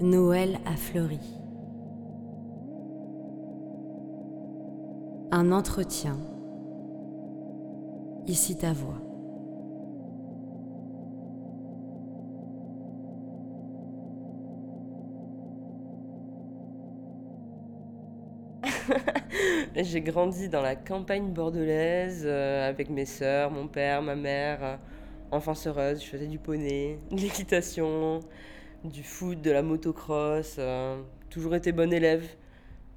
Noël a fleuri. Un entretien. Ici ta voix. J'ai grandi dans la campagne bordelaise euh, avec mes sœurs, mon père, ma mère, euh, enfance heureuse. Je faisais du poney, de l'équitation, du foot, de la motocross. euh, toujours été bonne élève.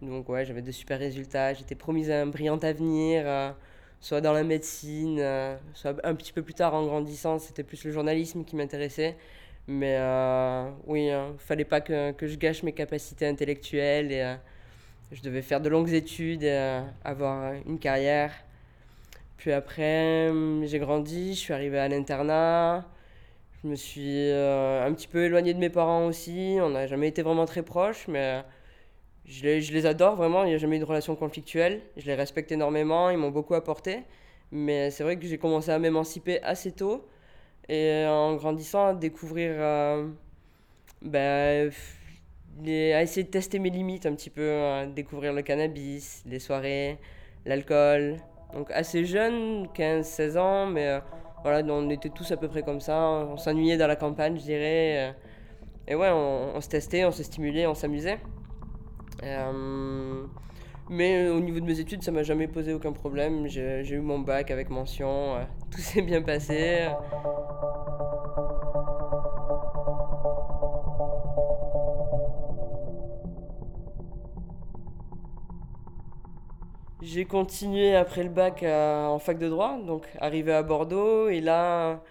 Donc ouais, j'avais de super résultats. J'étais promise à un brillant avenir, euh, soit dans la médecine, euh, soit un petit peu plus tard en grandissant. C'était plus le journalisme qui m'intéressait. Mais oui, hein, fallait pas que, que je gâche mes capacités intellectuelles et je devais faire de longues études et avoir une carrière. Puis après, hum, j'ai grandi, je suis arrivé à l'internat. Je me suis euh, un petit peu éloigné de mes parents aussi. On n'a jamais été vraiment très proches, mais je les, je les adore vraiment. Il n'y a jamais eu de relation conflictuelle. Je les respecte énormément. Ils m'ont beaucoup apporté. Mais c'est vrai que j'ai commencé à m'émanciper assez tôt. Et en grandissant, à découvrir, euh, ben, à essayer de tester mes limites un petit peu, à découvrir le cannabis, les soirées, l'alcool. Donc assez jeune, 15-16 ans, mais euh, voilà, on était tous à peu près comme ça. On s'ennuyait dans la campagne, je dirais. euh, Et ouais, on, se testait, on se stimulait, on s'amusait. Euh, mais au niveau de mes études, ça m'a jamais posé aucun problème. J'ai j'ai eu mon bac avec mention, euh, tout s'est bien passé. J'ai continué après le bac à- en fac de droit, donc arrivé à Bordeaux, et là,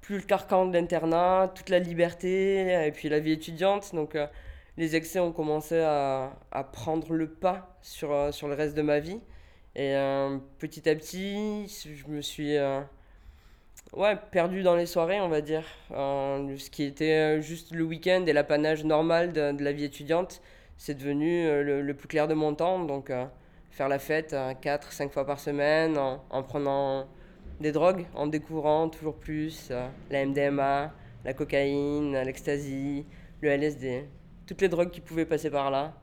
plus le carcan de l'internat, toute la liberté, et puis la vie étudiante, donc euh, les excès ont commencé à, prendre le pas sur, euh, sur le reste de ma vie. Et euh, petit à petit, je me suis euh, ouais, perdu dans les soirées, on va dire. Euh, ce qui était euh, juste le week-end et l'apanage normal de, la vie étudiante, c'est devenu euh, le, le plus clair de mon temps, donc euh, faire la fête euh, 4-5 fois par semaine, en, en prenant des drogues, en découvrant toujours plus euh, la MDMA, la cocaïne, l'ecstasy, le LSD, toutes les drogues qui pouvaient passer par là.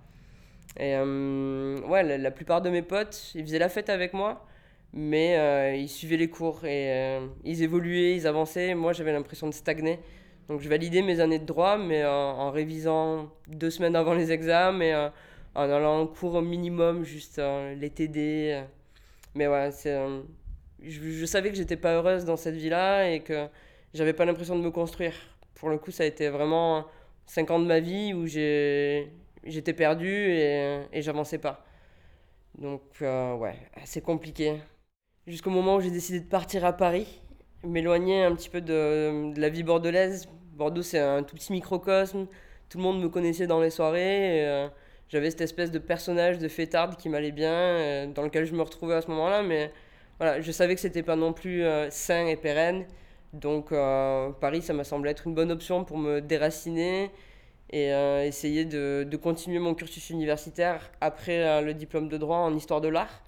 Et euh, ouais, la, plupart de mes potes, ils faisaient la fête avec moi, mais euh, ils suivaient les cours et euh, ils évoluaient, ils avançaient. Moi, j'avais l'impression de stagner. Donc, je validais mes années de droit, mais en révisant deux semaines avant les examens en allant en cours au minimum, juste euh, les TD. Mais ouais, c'est, euh, je, savais que j'étais pas heureuse dans cette vie-là et que j'avais pas l'impression de me construire. Pour le coup, ça a été vraiment cinq ans de ma vie où j'étais perdue et, et j'avançais pas. Donc, euh, ouais, assez compliqué. Jusqu'au moment où j'ai décidé de partir à Paris, m'éloigner un petit peu de, de la vie bordelaise. Bordeaux, c'est un tout petit microcosme. Tout le monde me connaissait dans les soirées. J'avais cette espèce de personnage de fêtarde qui m'allait bien, euh, dans lequel je me retrouvais à ce moment-là. Mais voilà, je savais que c'était pas non plus euh, sain et pérenne. Donc, euh, Paris, ça m'a semblé être une bonne option pour me déraciner et essayer de, de continuer mon cursus universitaire après le diplôme de droit en histoire de l'art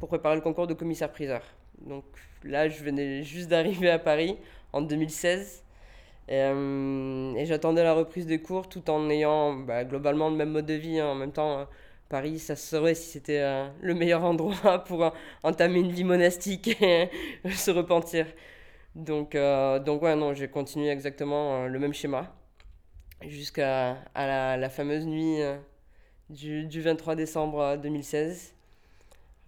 pour préparer le concours de commissaire-priseur. Donc là, je venais juste d'arriver à Paris en 2016 et, euh, et j'attendais la reprise des cours tout en ayant bah, globalement le même mode de vie. hein. En même temps, euh, Paris, ça se saurait si c'était euh, le meilleur endroit pour entamer une vie monastique et se repentir. Donc, donc ouais, non, j'ai continué exactement le même schéma jusqu'à à la, fameuse nuit du, du 23 décembre euh, 2016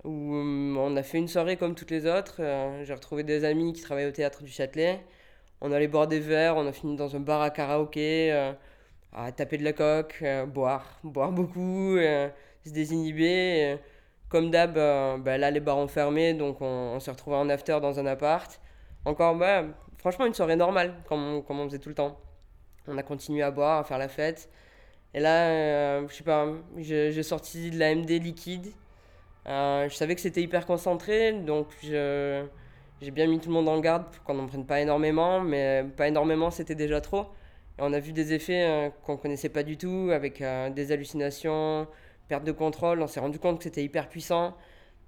où on a fait une soirée comme toutes les autres. J'ai retrouvé des amis qui travaillaient au théâtre du Châtelet. On allait boire des verres, on a fini dans un bar à karaoké, euh, à taper de la coque, euh, boire, boire beaucoup, euh, se désinhiber. comme d'hab, bah, là les bars ont fermé, donc on, s'est retrouvé en after dans un appart. Encore, bah, franchement, une soirée normale, comme on, comme on faisait tout le temps. On a continué à boire, à faire la fête. Et là, je sais pas, j'ai sorti de la MD liquide. Je savais que c'était hyper concentré, donc je, j'ai bien mis tout le monde en garde pour qu'on n'en prenne pas énormément, mais pas énormément, c'était déjà trop. Et on a vu des effets euh, qu'on connaissait pas du tout, avec euh, des hallucinations, perte de contrôle. On s'est rendu compte que c'était hyper puissant.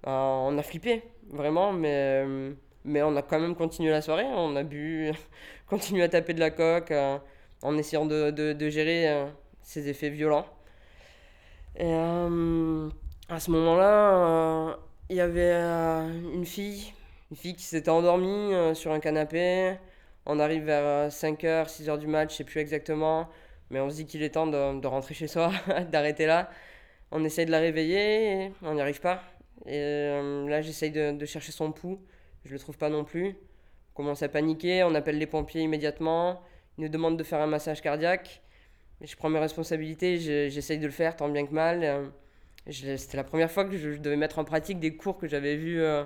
Euh, on a flippé, vraiment, mais, euh, mais on a quand même continué la soirée. On a bu, continué à taper de la coque, euh, en essayant de, de, de gérer euh, ses effets violents. Et euh, à ce moment-là, il y avait une fille, une fille qui s'était endormie sur un canapé. On arrive vers 5h, 6h du match, je sais plus exactement, mais on se dit qu'il est temps de, rentrer chez soi, d'arrêter là. On essaye de la réveiller, on n'y arrive pas. Et là, j'essaye de, chercher son pouls, je le trouve pas non plus commence à paniquer, on appelle les pompiers immédiatement, ils nous demandent de faire un massage cardiaque. Je prends mes responsabilités, j'essaye de le faire tant bien que mal. Euh, c'était la première fois que je devais mettre en pratique des cours que j'avais vus euh,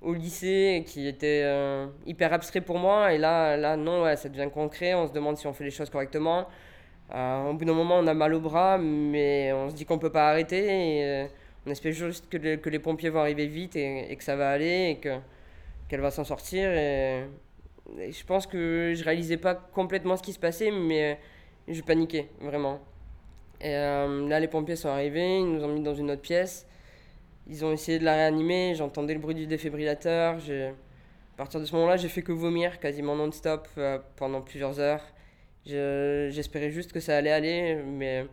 au lycée et qui étaient euh, hyper abstraits pour moi. Et là, là non, ouais, ça devient concret, on se demande si on fait les choses correctement. au bout d'un moment, on a mal au bras, mais on se dit qu'on ne peut pas arrêter. Et, on espère juste que, que, les pompiers vont arriver vite et, et que ça va aller et que, qu'elle va s'en sortir. Et, je pense que je réalisais pas complètement ce qui se passait, mais je paniquais vraiment. Et euh, là, les pompiers sont arrivés, ils nous ont mis dans une autre pièce. Ils ont essayé de la réanimer, j'entendais le bruit du défibrillateur. À partir de ce moment-là, j'ai fait que vomir quasiment non-stop euh, pendant plusieurs heures. J'espérais juste que ça allait aller, mais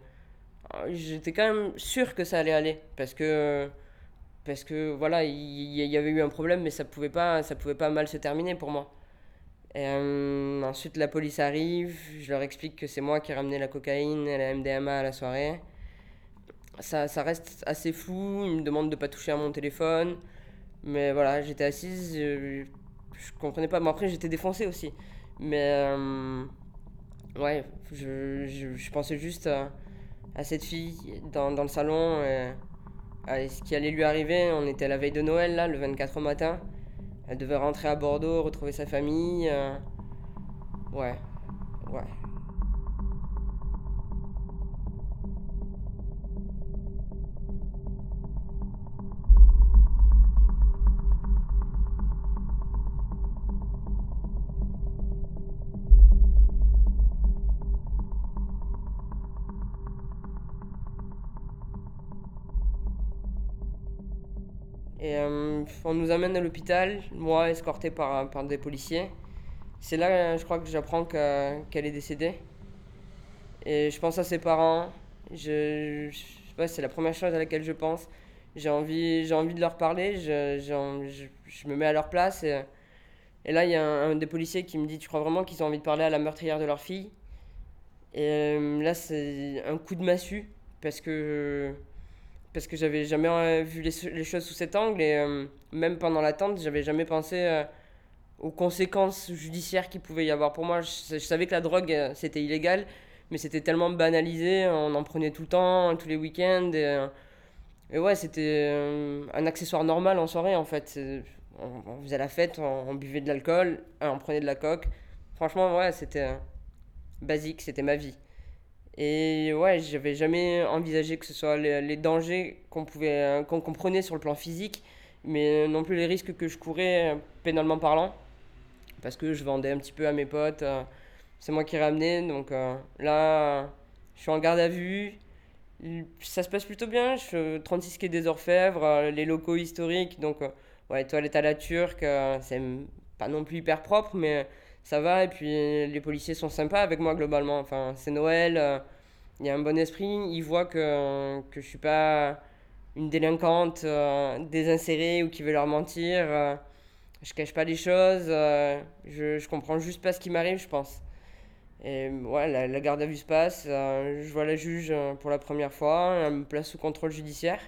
euh, j'étais quand même sûr que ça allait aller parce que parce que voilà, il y, avait eu un problème, mais ça pouvait pas, pouvait pas mal se terminer pour moi. Euh, ensuite, la police arrive, je leur explique que c'est moi qui ai ramené la cocaïne et la MDMA à la soirée. Ça, ça reste assez flou, ils me demandent de pas toucher à mon téléphone. Mais voilà, j'étais assise, je, je comprenais pas. Mais après, j'étais défoncé aussi. Mais euh, ouais, je, je, pensais juste à, à, cette fille dans, dans le salon. Et, ce qui allait lui arriver, on était la veille de Noël, là, le 24 au matin. Elle devait rentrer à Bordeaux, retrouver sa famille. Euh, ouais. On nous amène à l'hôpital, moi escorté par, par des policiers. C'est là, je crois, que j'apprends qu'elle est décédée. Et je pense à ses parents. Je, c'est la première chose à laquelle je pense. J'ai envie, envie de leur parler. Je, je, je, me mets à leur place. Et, et là, il y a un, des policiers qui me dit Tu crois vraiment qu'ils ont envie de parler à la meurtrière de leur fille? Et euh, là, c'est un coup de massue. Parce que parce que j'avais jamais euh, vu les, choses sous cet angle et euh, même pendant l'attente, j'avais jamais pensé euh, aux conséquences judiciaires qu'il pouvait y avoir pour moi. Je, savais que la drogue c'était illégal, mais c'était tellement banalisé, on en prenait tout le temps, tous les week-ends et, et ouais, c'était un accessoire normal en soirée en fait. On, faisait la fête, on, on buvait de l'alcool, on prenait de la coque. Franchement, ouais, c'était basique, c'était ma vie. Et ouais, j'avais jamais envisagé que ce soit les, dangers qu'on pouvait euh, qu'on comprenait sur le plan physique, mais non plus les risques que je courais euh, pénalement parlant, parce que je vendais un petit peu à mes potes. Euh, c'est moi qui ramenais, donc là, je suis en garde à vue. Ça se passe plutôt bien. Je suis 36 quai des Orfèvres, les locaux historiques, donc ouais, toilette à la turque, c'est pas non plus hyper propre, mais ça va. Et puis les policiers sont sympas avec moi globalement. Enfin, c'est Noël, euh, il y a un bon esprit. Ils voient que, que je suis pas une délinquante euh, désinsérée ou qui veut leur mentir. Euh, je cache pas les choses. je, je comprends juste pas ce qui m'arrive, je pense. Et ouais, la, garde à vue se passe. je vois la juge pour la première fois. Elle me place sous contrôle judiciaire.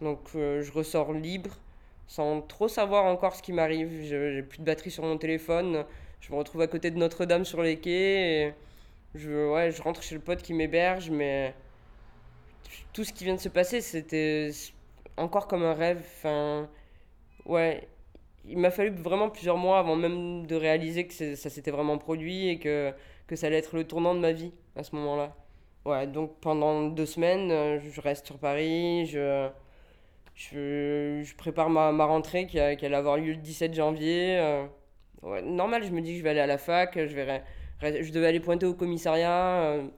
Donc je ressors libre sans trop savoir encore ce qui m'arrive. J'ai plus de batterie sur mon téléphone je me retrouve à côté de Notre-Dame sur les quais. Et je, ouais, je rentre chez le pote qui m'héberge, mais tout ce qui vient de se passer, c'était encore comme un rêve. Enfin, ouais, il m'a fallu vraiment plusieurs mois avant même de réaliser que ça s'était vraiment produit et que, que ça allait être le tournant de ma vie à ce moment-là. Ouais, donc pendant deux semaines, euh, je reste sur Paris, je, je, je prépare ma, ma rentrée qui, allait avoir lieu le 17 janvier. Normal, je me dis que je vais aller à la fac, je, vais, je devais aller pointer au commissariat. Euh,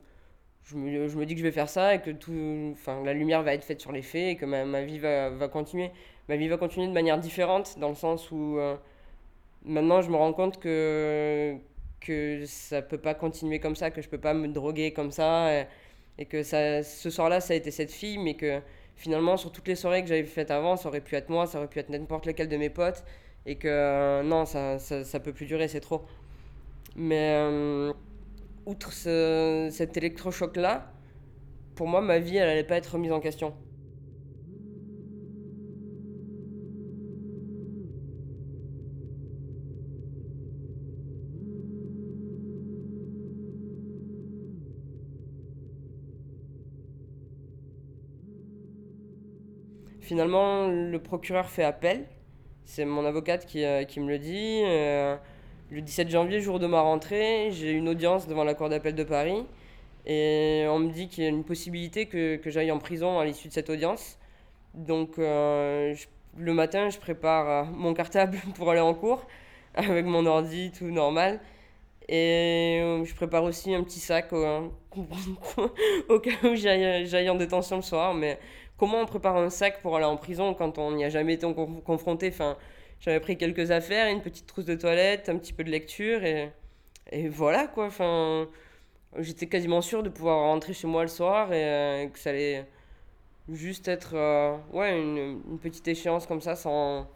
je, me, je me dis que je vais faire ça et que tout, enfin, la lumière va être faite sur les faits et que ma, ma vie va, va continuer. Ma vie va continuer de manière différente dans le sens où euh, maintenant je me rends compte que, que ça peut pas continuer comme ça, que je peux pas me droguer comme ça. Et, Et que ça, ce soir-là, ça a été cette fille, mais que finalement, sur toutes les soirées que j'avais faites avant, ça aurait pu être moi, ça aurait pu être n'importe lequel de mes potes. Et que euh, non, ça, ça, ça, peut plus durer, c'est trop. Mais euh, outre ce, cet électrochoc-là, pour moi, ma vie, elle n'allait pas être remise en question. Finalement, le procureur fait appel. C'est mon avocate qui, euh, qui, me le dit. Euh, le 17 janvier, jour de ma rentrée, j'ai une audience devant la Cour d'appel de Paris. Et on me dit qu'il y a une possibilité que, que j'aille en prison à l'issue de cette audience. Donc euh, le matin, je prépare mon cartable pour aller en cours avec mon ordi, tout normal. Et je prépare aussi un petit sac au, cas où j'aille en détention le soir. Mais comment on prépare un sac pour aller en prison quand on n'y a jamais été confronté? Enfin, J'avais pris quelques affaires, une petite trousse de toilette, un petit peu de lecture et, voilà quoi. Enfin, j'étais quasiment sûr de pouvoir rentrer chez moi le soir et, euh, que ça allait juste être euh, ouais, une, petite échéance comme ça sans,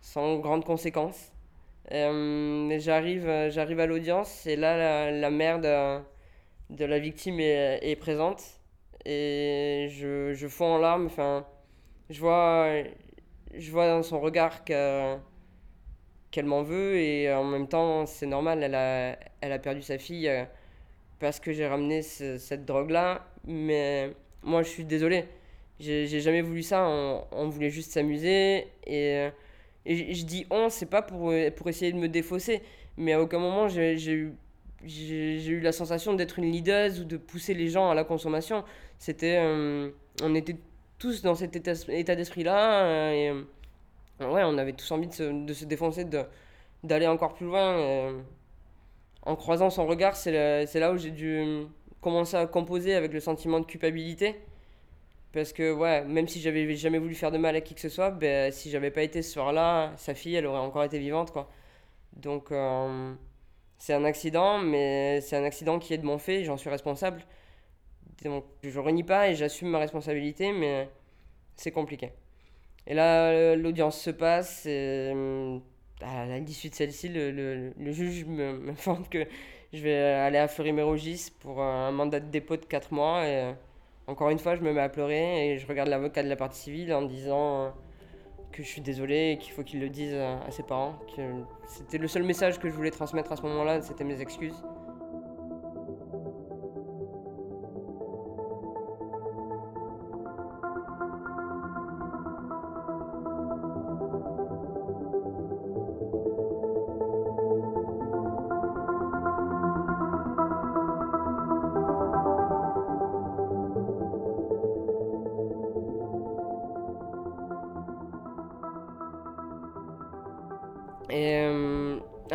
sans grandes conséquences. Euh, j'arrive, j'arrive à l'audience et là la, la mère de, la victime est présente et je, je fonds en larmes. Enfin, je vois, je vois dans son regard qu'elle m'en veut et en même temps, c'est normal, elle a, elle a perdu sa fille euh, parce que j'ai ramené cette drogue-là. Mais moi, je suis désolé. J'ai jamais voulu ça. On, on voulait juste s'amuser. Et, et, je dis on, c'est pas pour, pour essayer de me défausser. Mais à aucun moment, j'ai eu j'ai eu la sensation d'être une leader ou de pousser les gens à la consommation. C'était, euh, on était tous dans cet état, d'esprit-là. Euh, euh, ouais, on avait tous envie de se, de se défoncer, d'aller encore plus loin. en croisant son regard, c'est là où j'ai dû commencer à composer avec le sentiment de culpabilité. Parce que, ouais, même si j'avais jamais voulu faire de mal à qui que ce soit, ben, si j'avais pas été ce soir-là, sa fille, elle aurait encore été vivante, quoi. Donc, c'est un accident, mais c'est un accident qui est de mon fait, j'en suis responsable. Donc je renie pas et j'assume ma responsabilité, mais c'est compliqué. Et là, l'audience se passe. Et, hum, à l'issue de celle-ci, le, le, le, juge que je vais aller à Fleury-Mérogis pour un mandat de dépôt de 4 mois. Et encore une fois, je me mets à pleurer et je regarde l'avocat de la partie civile en disant que je suis désolé et qu'il faut qu'il le dise à ses parents. C'était le seul message que je voulais transmettre à ce moment-là, c'était mes excuses.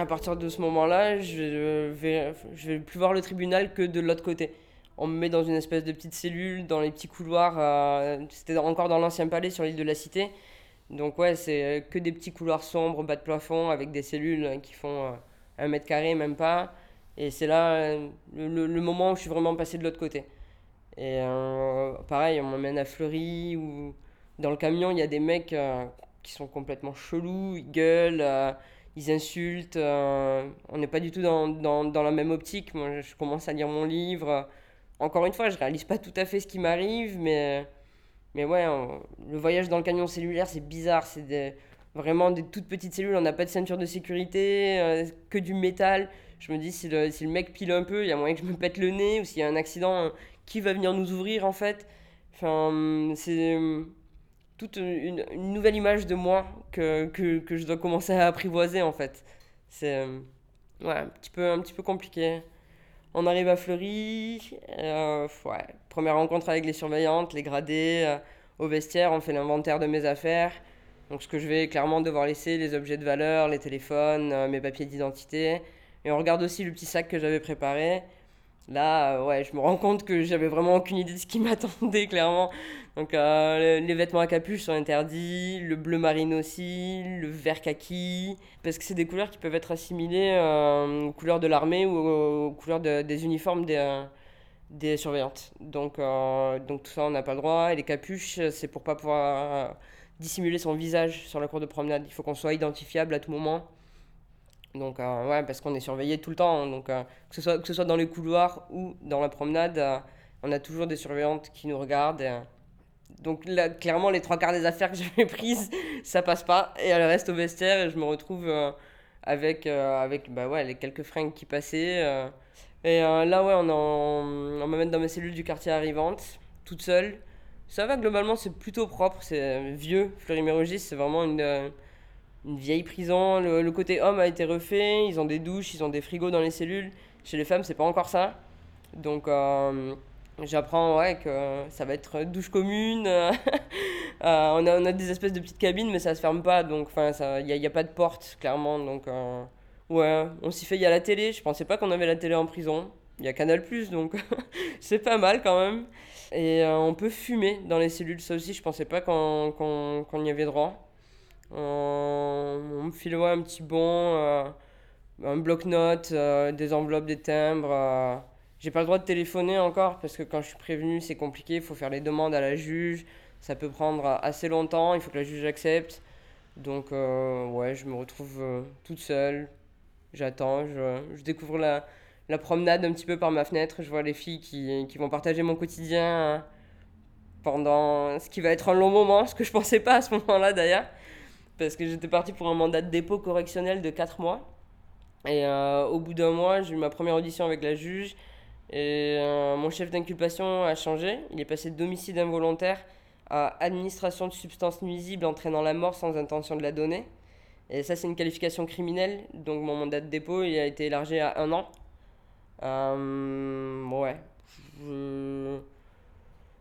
Partir de ce moment-là, je vais, vais plus voir le tribunal que de l'autre côté. On me met dans une espèce de petite cellule, dans les petits couloirs. Euh, c'était encore dans l'ancien palais sur l'île de la Cité. Donc ouais, c'est que des petits couloirs sombres, bas de plafond, avec des cellules qui font euh, un mètre carré, même pas. Et c'est là le, le, moment où je suis vraiment passé de l'autre côté. Et pareil, on m'emmène à Fleury, ou dans le camion, il y a des mecs qui sont complètement chelous, ils gueulent, euh, ils insultent. Euh, on n'est pas du tout dans, dans, dans, la même optique. Moi, je commence à lire mon livre. Encore une fois, je réalise pas tout à fait ce qui m'arrive, mais, mais ouais, le voyage dans le camion cellulaire, c'est bizarre. C'est vraiment des toutes petites cellules. On n'a pas de ceinture de sécurité, euh, que du métal. Je me dis, si le, si le mec pile un peu, il y a moyen que je me pète le nez, ou s'il y a un accident, qui va venir nous ouvrir en fait? Enfin, c'est toute une, nouvelle image de moi que, que, je dois commencer à apprivoiser en fait. C'est euh, ouais, un, petit peu, un petit peu compliqué. On arrive à Fleury, euh, ouais, première rencontre avec les surveillantes, les gradés, euh, au vestiaire, on fait l'inventaire de mes affaires. Donc ce que je vais clairement devoir laisser, les objets de valeur, les téléphones, mes papiers d'identité. Et on regarde aussi le petit sac que j'avais préparé. Là, euh, ouais, je me rends compte que j'avais vraiment aucune idée de ce qui m'attendait, clairement. Donc, euh, les vêtements à capuche sont interdits, le bleu marine aussi, le vert kaki, parce que c'est des couleurs qui peuvent être assimilées euh, aux couleurs de l'armée ou aux, couleurs de, des uniformes des, des surveillantes. Donc, donc tout ça, on n'a pas le droit. Et les capuches, c'est pour pas pouvoir dissimuler son visage sur la cour de promenade. Il faut qu'on soit identifiable à tout moment. Donc, ouais, parce qu'on est surveillé tout le temps. Donc, que, ce soit, que ce soit dans les couloirs ou dans la promenade, on a toujours des surveillantes qui nous regardent. donc, là, clairement, les trois quarts des affaires que j'avais prises, ça passe pas. Et elles restent au vestiaire et je me retrouve avec, avec bah ouais, les quelques fringues qui passaient. Et euh, là, ouais, on, en, on met dans mes cellules du quartier arrivante, toute seule. Ça va, globalement, c'est plutôt propre, c'est vieux. Fleury-Mérogis, c'est vraiment une, euh, une vieille prison. Le, côté homme a été refait, ils ont des douches, ils ont des frigos dans les cellules. Chez les femmes, c'est pas encore ça. Donc, euh, j'apprends ouais, que ça va être douche commune. on, a, on a des espèces de petites cabines, mais ça se ferme pas. Donc, il n'y a, y a, pas de porte, clairement. Donc, Ouais, on s'y fait, il y a la télé, je pensais pas qu'on avait la télé en prison. Il y a Canal donc c'est pas mal quand même. Et euh, on peut fumer dans les cellules, ça aussi je pensais pas qu'on y avait droit. On me file un petit bon, euh, un bloc-notes, euh, des enveloppes, des timbres. J'ai pas le droit de téléphoner encore parce que quand je suis prévenu c'est compliqué, il faut faire les demandes à la juge, ça peut prendre assez longtemps, il faut que la juge accepte. Donc ouais, je me retrouve toute seule, J'attends, je, je, découvre la, la, promenade un petit peu par ma fenêtre. Je vois les filles qui, qui vont partager mon quotidien pendant ce qui va être un long moment, ce que je pensais pas à ce moment-là d'ailleurs, parce que j'étais partie pour un mandat de dépôt correctionnel de 4 mois. Et euh, au bout d'un mois, j'ai eu ma première audition avec la juge. Et euh, mon chef d'inculpation a changé. Il est passé de domicile involontaire à administration de substances nuisibles entraînant la mort sans intention de la donner. Et ça, c'est une qualification criminelle. Donc, mon mandat de dépôt il a été élargi à un an. Euh, ouais.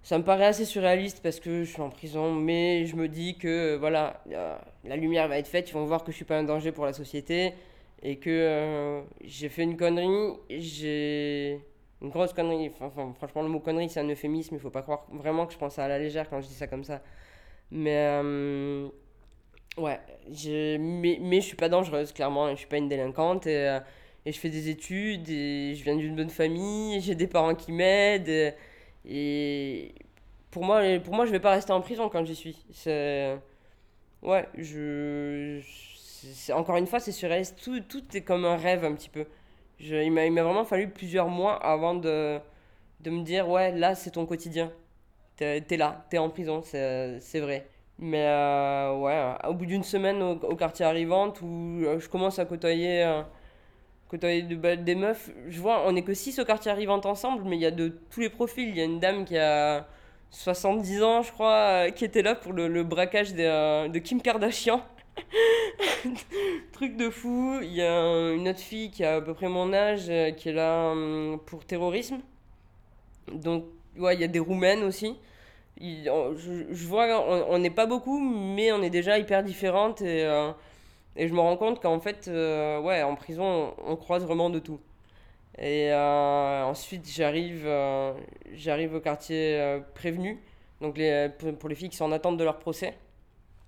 Ça me paraît assez surréaliste parce que je suis en prison, mais je me dis que voilà, la lumière va être faite, ils vont voir que je suis pas un danger pour la société et que euh, j'ai fait une connerie, j'ai une grosse connerie. Franchement, le mot connerie, c'est un euphémisme, il faut pas croire vraiment que je pense à la légère quand je dis ça comme ça. Mais euh, Ouais, mais je suis pas dangereuse, clairement. Je suis pas une délinquante et, euh, et je fais des études et je viens d'une bonne famille, j'ai des parents qui m'aident. Et, pour moi, pour moi, je vais pas rester en prison quand j'y suis. C'est. Ouais, je. C'est, encore une fois, c'est surréaliste. Tout, tout est comme un rêve un petit peu. Je, il, m'a, il m'a vraiment fallu plusieurs mois avant de, de me dire ouais, là, c'est ton quotidien. T'es, là, t'es en prison, c'est, c'est vrai. Mais euh, ouais, au bout d'une semaine au, quartier arrivante où euh, je commence à côtoyer, euh, côtoyer de, des meufs, je vois, on n'est que 6 au quartier arrivante ensemble, mais il y a de tous les profils. Il y a une dame qui a 70 ans, je crois, qui était là pour le, braquage de, de Kim Kardashian. Truc de fou. Il y a une autre fille qui a à peu près mon âge qui est là hum, pour terrorisme. Donc, ouais, il y a des Roumaines aussi je, vois, on n'est pas beaucoup, mais on est déjà hyper différentes euh, et je me rends compte qu'en fait, euh, ouais, en prison, on, croise vraiment de tout. Et euh, ensuite, j'arrive j'arrive au quartier prévenu, donc pour les filles qui sont en attente de leur procès.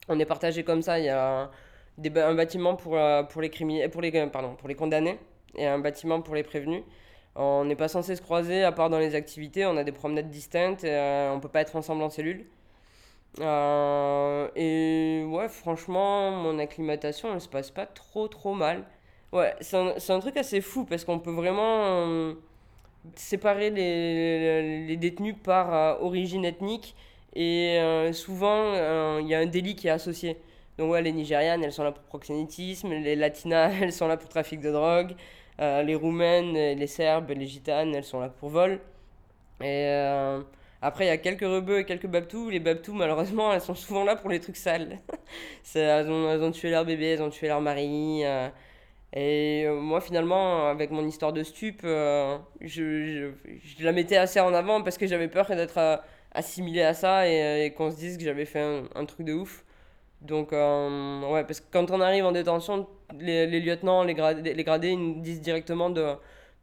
On est partagé comme ça, il y a un bâtiment pour, pour, les criminels, pour, les, pardon, pour les condamnés et un bâtiment pour les prévenus. On n'est pas censé se croiser à part dans les activités, on a des promenades distinctes, euh, on peut pas être ensemble en cellule. Euh, et ouais, franchement, mon acclimatation, elle se passe pas trop trop mal. Ouais, c'est un, un, truc assez fou parce qu'on peut vraiment euh, séparer les, les, détenus par origine ethnique et souvent il y a un délit qui est associé. Donc ouais, les Nigérianes, elles sont là pour proxénétisme, les Latinas, elles sont là pour trafic de drogue. Euh, les Roumaines, les Serbes, les Gitanes, elles sont là pour vol. Et euh, après, il y a quelques rebeux et quelques babtous. Les babtous, malheureusement, elles sont souvent là pour les trucs sales. elles, ont, tué leur bébé, elles ont tué leur mari. Euh. et moi, finalement, avec mon histoire de stup, je, je, la mettais assez en avant parce que j'avais peur d'être assimilé à ça et, qu'on se dise que j'avais fait un, truc de ouf. Donc, ouais, parce que quand on arrive en détention, les, lieutenants, les gradés, les gradés, ils nous disent directement de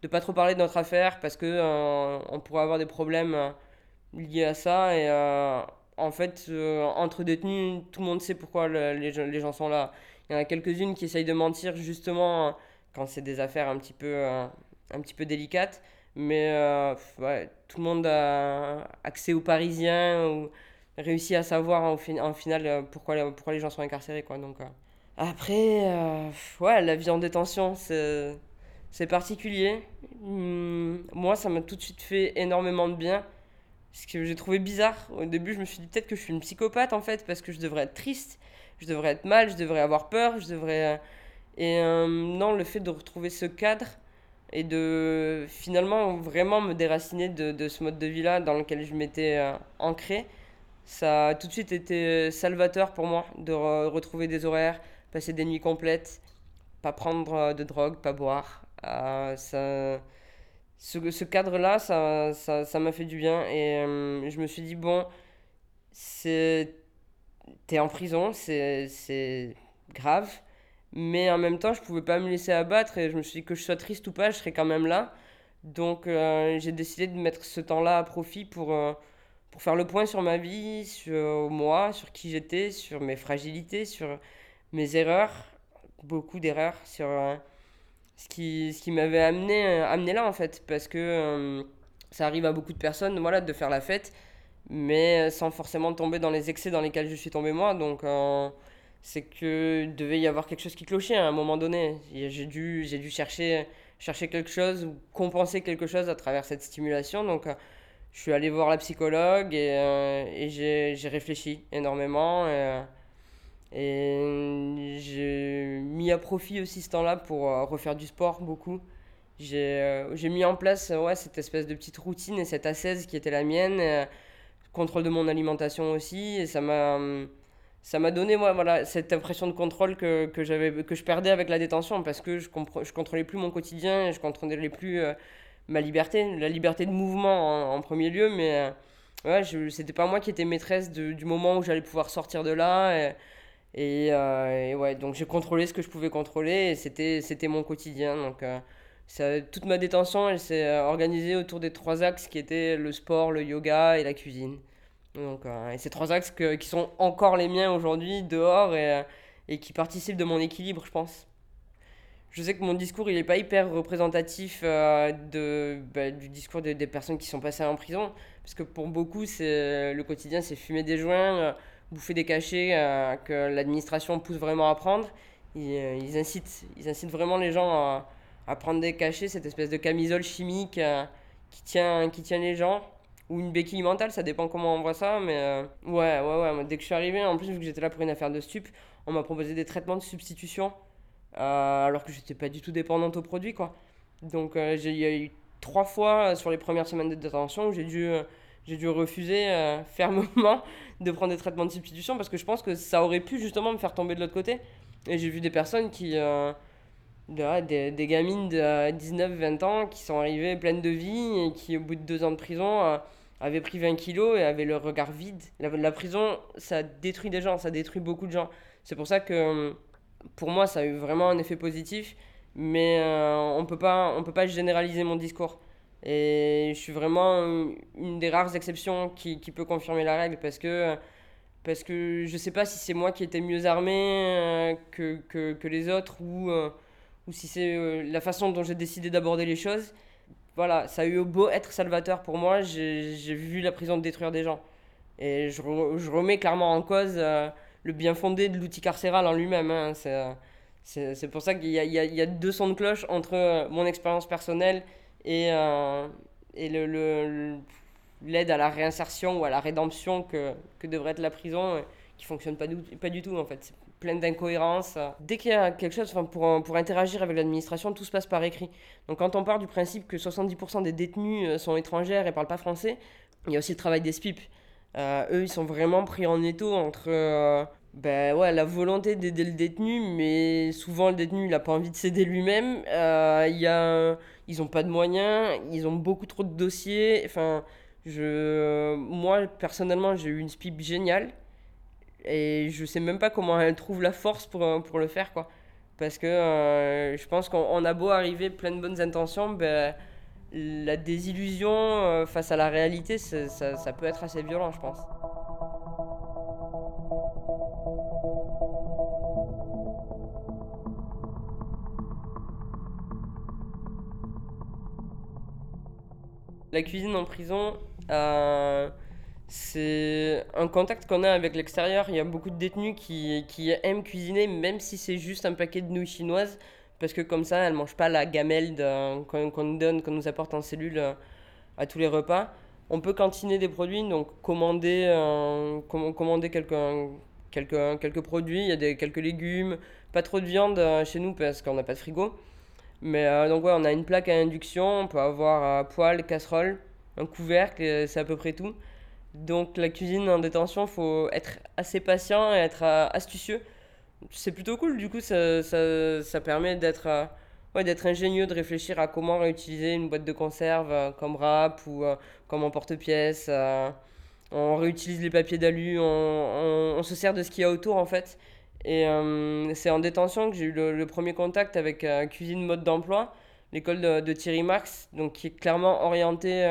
ne pas trop parler de notre affaire parce euh, on pourrait avoir des problèmes euh, liés à ça. Et euh, en fait, entre détenus, tout le monde sait pourquoi les, les, gens sont là. Il y en a quelques-unes qui essayent de mentir justement quand c'est des affaires un petit peu, un petit peu délicates. Mais euh, ouais, tout le monde a accès aux Parisiens ou réussit à savoir en, en final pourquoi, pourquoi les gens sont incarcérés. Quoi. Donc, Après, ouais, la vie en détention, c'est particulier. Hmm, moi, ça m'a tout de suite fait énormément de bien. Ce que j'ai trouvé bizarre. Au début, je me suis dit peut-être que je suis une psychopathe en fait, parce que je devrais être triste, je devrais être mal, je devrais avoir peur, je devrais. Euh, et euh, non, le fait de retrouver ce cadre et de finalement vraiment me déraciner de, de ce mode de vie-là dans lequel je m'étais euh, ancré, ça a tout de suite été salvateur pour moi de retrouver des horaires, passer des nuits complètes, pas prendre de drogue, pas boire, euh, ça, ce, ce cadre-là, ça, ça, ça m'a fait du bien. Et euh, je me suis dit, bon, c'est t'es en prison, c'est grave. Mais en même temps, je pouvais pas me laisser abattre. Et je me suis dit que je sois triste ou pas, je serais quand même là. Donc euh, j'ai décidé de mettre ce temps-là à profit pour, pour faire le point sur ma vie, sur moi, sur qui j'étais, sur mes fragilités, sur mes erreurs. Beaucoup d'erreurs, sur ce qui, ce qui m'avait amené, euh, amené là en fait, parce que euh, ça arrive à beaucoup de personnes voilà, de faire la fête, mais sans forcément tomber dans les excès dans lesquels je suis tombé moi. Donc euh, c'est que devait y avoir quelque chose qui clochait à un moment donné. J'ai dû, j'ai dû chercher, chercher quelque chose ou compenser quelque chose à travers cette stimulation. Donc je suis allé voir la psychologue et, et j'ai réfléchi énormément. Et j'ai mis à profit aussi ce temps-là pour euh, refaire du sport beaucoup. J'ai euh, j'ai mis en place ouais, cette espèce de petite routine et cette assaise qui était la mienne, euh, contrôle de mon alimentation aussi. Et ça m'a donné moi, voilà, cette impression de contrôle que, que, que je perdais avec la détention parce que je ne contrôlais plus mon quotidien, je contrôlais plus ma liberté, la liberté de mouvement en, premier lieu. Mais ouais, je, c'était pas moi qui étais maîtresse du moment où j'allais pouvoir sortir de là. Et, euh, et, ouais, donc j'ai contrôlé ce que je pouvais contrôler et c'était, c'était mon quotidien. Donc euh, toute ma détention, elle s'est euh, organisée autour des trois axes qui étaient le sport, le yoga et la cuisine. Donc, et ces trois axes qui sont encore les miens aujourd'hui dehors et, et qui participent de mon équilibre, je pense. Je sais que mon discours, il n'est pas hyper représentatif de, bah, du discours des personnes qui sont passées en prison, parce que pour beaucoup, c'est, le quotidien, c'est fumer des joints bouffer des cachets euh, que l'administration pousse vraiment à prendre. Ils, euh, ils, incitent, ils incitent vraiment les gens à, à, prendre des cachets, cette espèce de camisole chimique euh, qui, tient, qui tient les gens. Ou une béquille mentale, ça dépend comment on voit ça. Mais ouais, ouais, ouais. Dès que je suis arrivé, en plus, vu que j'étais là pour une affaire de stup, on m'a proposé des traitements de substitution. alors que j'étais pas du tout dépendante aux produits, quoi. Donc, il y a eu trois fois sur les premières semaines de où j'ai dû j'ai dû refuser euh, fermement de prendre des traitements de substitution parce que je pense que ça aurait pu justement me faire tomber de l'autre côté. Et j'ai vu des personnes qui. Euh, des, gamines de 19-20 ans qui sont arrivées pleines de vie et qui, au bout de deux ans de prison, euh, avaient pris 20 kilos et avaient le regard vide. La, la, prison, ça détruit des gens, ça détruit beaucoup de gens. C'est pour ça que, pour moi, ça a eu vraiment un effet positif, mais on ne peut pas généraliser mon discours. Et je suis vraiment une des rares exceptions qui, qui peut confirmer la règle parce que, parce que je sais pas si c'est moi qui étais mieux armé euh, que, que, que, les autres ou, euh, ou si c'est euh, la façon dont j'ai décidé d'aborder les choses. Voilà, ça a eu beau être salvateur pour moi, j'ai vu la prison détruire des gens. Et je, je remets clairement en cause le bien fondé de l'outil carcéral en lui-même. Hein. C'est pour ça qu'il y, y, y a, deux sons de cloche entre mon expérience personnelle et, euh, et le, l'aide à la réinsertion ou à la rédemption que, que devrait être la prison, euh, qui fonctionne pas du, pas du tout en fait. C'est plein d'incohérences. Dès qu'il y a quelque chose, pour, pour interagir avec l'administration, tout se passe par écrit. Donc quand on part du principe que 70% des détenus euh, sont étrangères et parlent pas français, il y a aussi le travail des SPIP. eux, ils sont vraiment pris en étau entre ben ouais, la volonté d'aider le détenu, mais souvent le détenu il n'a pas envie de s'aider lui-même. Euh, a, ils n'ont pas de moyens, ils ont beaucoup trop de dossiers. Enfin, je, moi personnellement j'ai eu une SPIP géniale et je sais même pas comment elle trouve la force pour, pour le faire quoi. Parce que euh, je pense qu'on a beau arriver plein de bonnes intentions, ben, la désillusion euh, face à la réalité, ça, ça peut être assez violent je pense. La cuisine en prison, euh, c'est un contact qu'on a avec l'extérieur. Il y a beaucoup de détenus qui, aiment cuisiner, même si c'est juste un paquet de nouilles chinoises, parce que comme ça, elles ne mangent pas la gamelle qu'on nous donne, qu'on nous apporte en cellule euh, à tous les repas. On peut cantiner des produits, donc commander, euh, commander quelques, produits. Il y a des, quelques légumes, pas trop de viande chez nous parce qu'on n'a pas de frigo. Mais donc ouais, on a une plaque à induction, on peut avoir poêle, casserole, un couvercle, c'est à peu près tout. Donc la cuisine en détention, faut être assez patient et être euh, astucieux. C'est plutôt cool, du coup ça, ça, ça permet d'être euh, ouais, ingénieux, de réfléchir à comment réutiliser une boîte de conserve euh, comme rap ou comme en porte-pièce. on réutilise les papiers d'alu, on, on, se sert de ce qu'il y a autour en fait. Et c'est en détention que j'ai eu le, premier contact avec Cuisine Mode d'Emploi, l'école de, Thierry Marx, donc qui est clairement orientée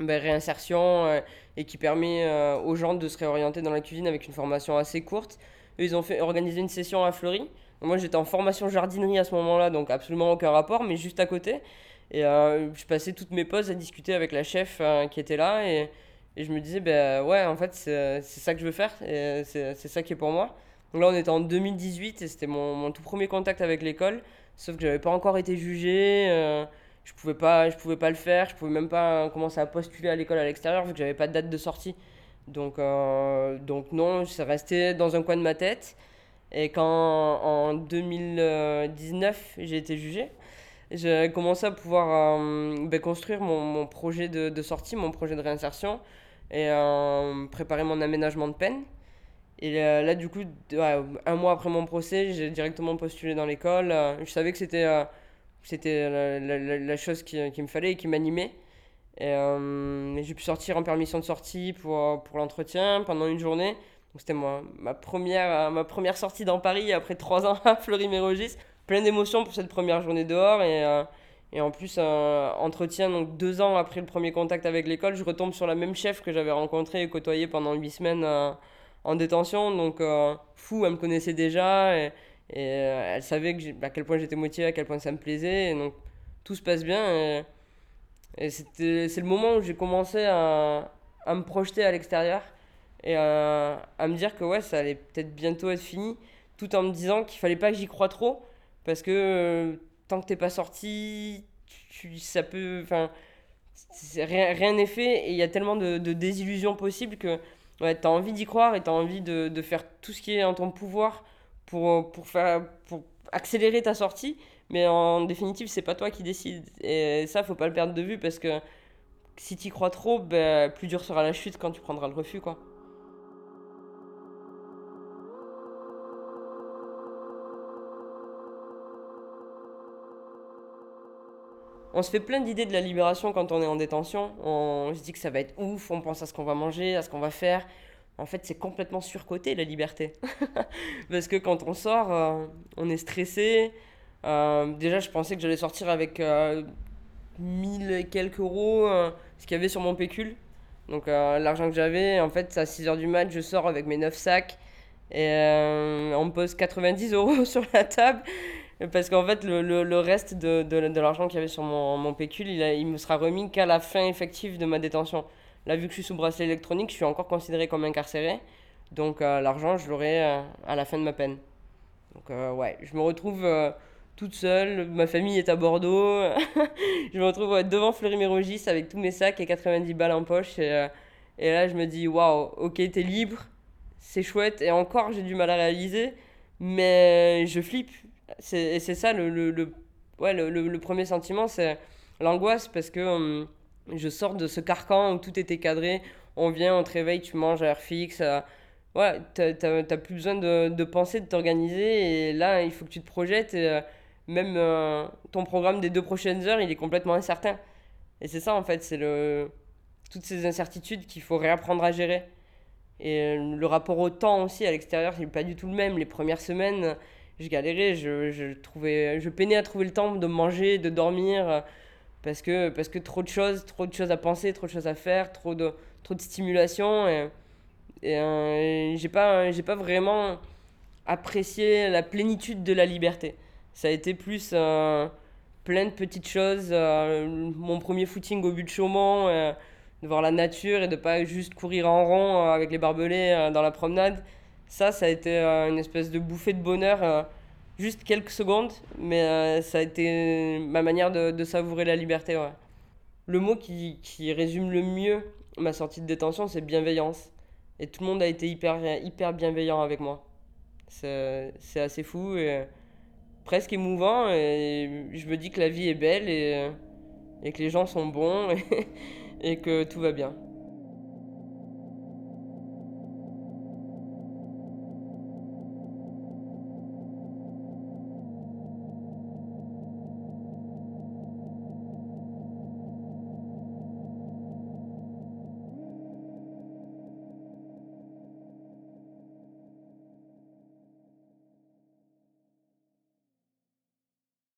ben, réinsertion euh, et qui permet euh, aux gens de se réorienter dans la cuisine avec une formation assez courte. Eux, ils ont fait organiser une session à Fleury. Moi, j'étais en formation jardinerie à ce moment-là, donc absolument aucun rapport, mais juste à côté. Et euh, je passais toutes mes pauses à discuter avec la chef qui était là. Et, et, je me disais, ben ouais, en fait, c'est ça que je veux faire. Et c'est ça qui est pour moi. Là, on était en 2018 et c'était mon, tout premier contact avec l'école. Sauf que j'avais pas encore été jugé je pouvais pouvais pas le faire je pouvais même pas commencer à postuler à l'école à l'extérieur vu que j'avais pas de date de sortie. Donc euh, donc non c'est resté dans un coin de ma tête. Et quand en 2019 j'ai été jugé j'ai commencé à pouvoir euh, ben, construire mon, projet de, sortie mon projet de réinsertion et euh, préparer mon aménagement de peine et là, du coup un mois après mon procès j'ai directement postulé dans l'école je savais que c'était c'était la, chose qui, qui, me fallait et qui m'animait. Euh, j'ai pu sortir en permission de sortie pour, pour l'entretien pendant une journée. C'était ma, ma, première, ma première sortie dans Paris après trois ans à Fleury-Mérogis. Plein d'émotions pour cette première journée dehors. Et, euh, et en plus, euh, entretien, donc deux ans après le premier contact avec l'école, je retombe sur la même chef que j'avais rencontrée et côtoyée pendant huit semaines en détention. Donc, fou, elle me connaissait déjà. Et, euh, elle savait à quel point j'étais motivé, à quel point ça me plaisait. Et donc tout se passe bien. Et, c'est le moment où j'ai commencé à, à me projeter à l'extérieur et à, me dire que ouais, ça allait peut-être bientôt être fini, tout en me disant qu'il fallait pas que j'y croie trop, parce que euh, tant que t'es pas sorti, tu, ça peut, rien, n'est fait et il y a tellement de désillusions possibles que ouais, t'as envie d'y croire et t'as envie de, faire tout ce qui est en ton pouvoir faire, pour accélérer ta sortie, mais en définitive, c'est pas toi qui décides. Et ça, faut pas le perdre de vue parce que si tu crois trop, ben, plus dur sera la chute quand tu prendras le refus, quoi. On se fait plein d'idées de la libération quand on est en détention. On se dit que ça va être ouf, on pense à ce qu'on va manger, à ce qu'on va faire en fait, c'est complètement surcoté la liberté. Parce que quand on sort, euh, on est stressé. Euh, déjà, je pensais que j'allais sortir avec euh, 1000 et quelques euros, euh, ce qu'il y avait sur mon pécule. Donc, l'argent que j'avais, en fait, à 6h du mat, je sors avec mes 9 sacs. Et on me pose 90 euros sur la table. Parce qu'en fait, le, le, reste de, de, l'argent qu'il y avait sur mon, mon pécule, il, il me sera remis qu'à la fin effective de ma détention. Là, vu que je suis sous bracelet électronique, je suis encore considéré comme incarcéré. Donc, euh, l'argent, je l'aurai euh, à la fin de ma peine. Donc, euh, ouais, je me retrouve toute seule. Ma famille est à Bordeaux. je me retrouve devant Fleury-Mérogis avec tous mes sacs et 90 balles en poche. Et, et là, je me dis, waouh, ok, t'es libre. C'est chouette. Et encore, j'ai du mal à réaliser. Mais je flippe. Et c'est ça le, le, ouais, le, premier sentiment, c'est l'angoisse parce que. Hum, je sors de ce carcan où tout était cadré. On vient, on te réveille, tu manges à heure fixe. Euh, ouais, t'as plus besoin de, de penser, de t'organiser. Et là, il faut que tu te projettes. Euh, même euh, ton programme des deux prochaines heures, il est complètement incertain. Et c'est ça, en fait, c'est le toutes ces incertitudes qu'il faut réapprendre à gérer. Et le rapport au temps aussi à l'extérieur, il n'est pas du tout le même. Les premières semaines, je galérais, je, je, trouvais, je peinais à trouver le temps de manger, de dormir parce que, parce que trop de choses, trop de choses à penser, trop de choses à faire, trop de, trop de stimulation. Et, et euh, j'ai pas, pas vraiment apprécié la plénitude de la liberté. Ça a été plus plein de petites choses. euh, mon premier footing au but de Chaumont, euh, de voir la nature et de pas juste courir en rond euh, avec les barbelés euh, dans la promenade. Ça, ça a été euh, une espèce de bouffée de bonheur, euh, juste quelques secondes, mais euh, ça a été ma manière de, savourer la liberté. ouais. Le mot qui, qui résume le mieux ma sortie de détention, c'est bienveillance. Et tout le monde a été hyper, hyper bienveillant avec moi. C'est c'est assez fou et presque émouvant. Et je me dis que la vie est belle et, et que les gens sont bons et, et que tout va bien.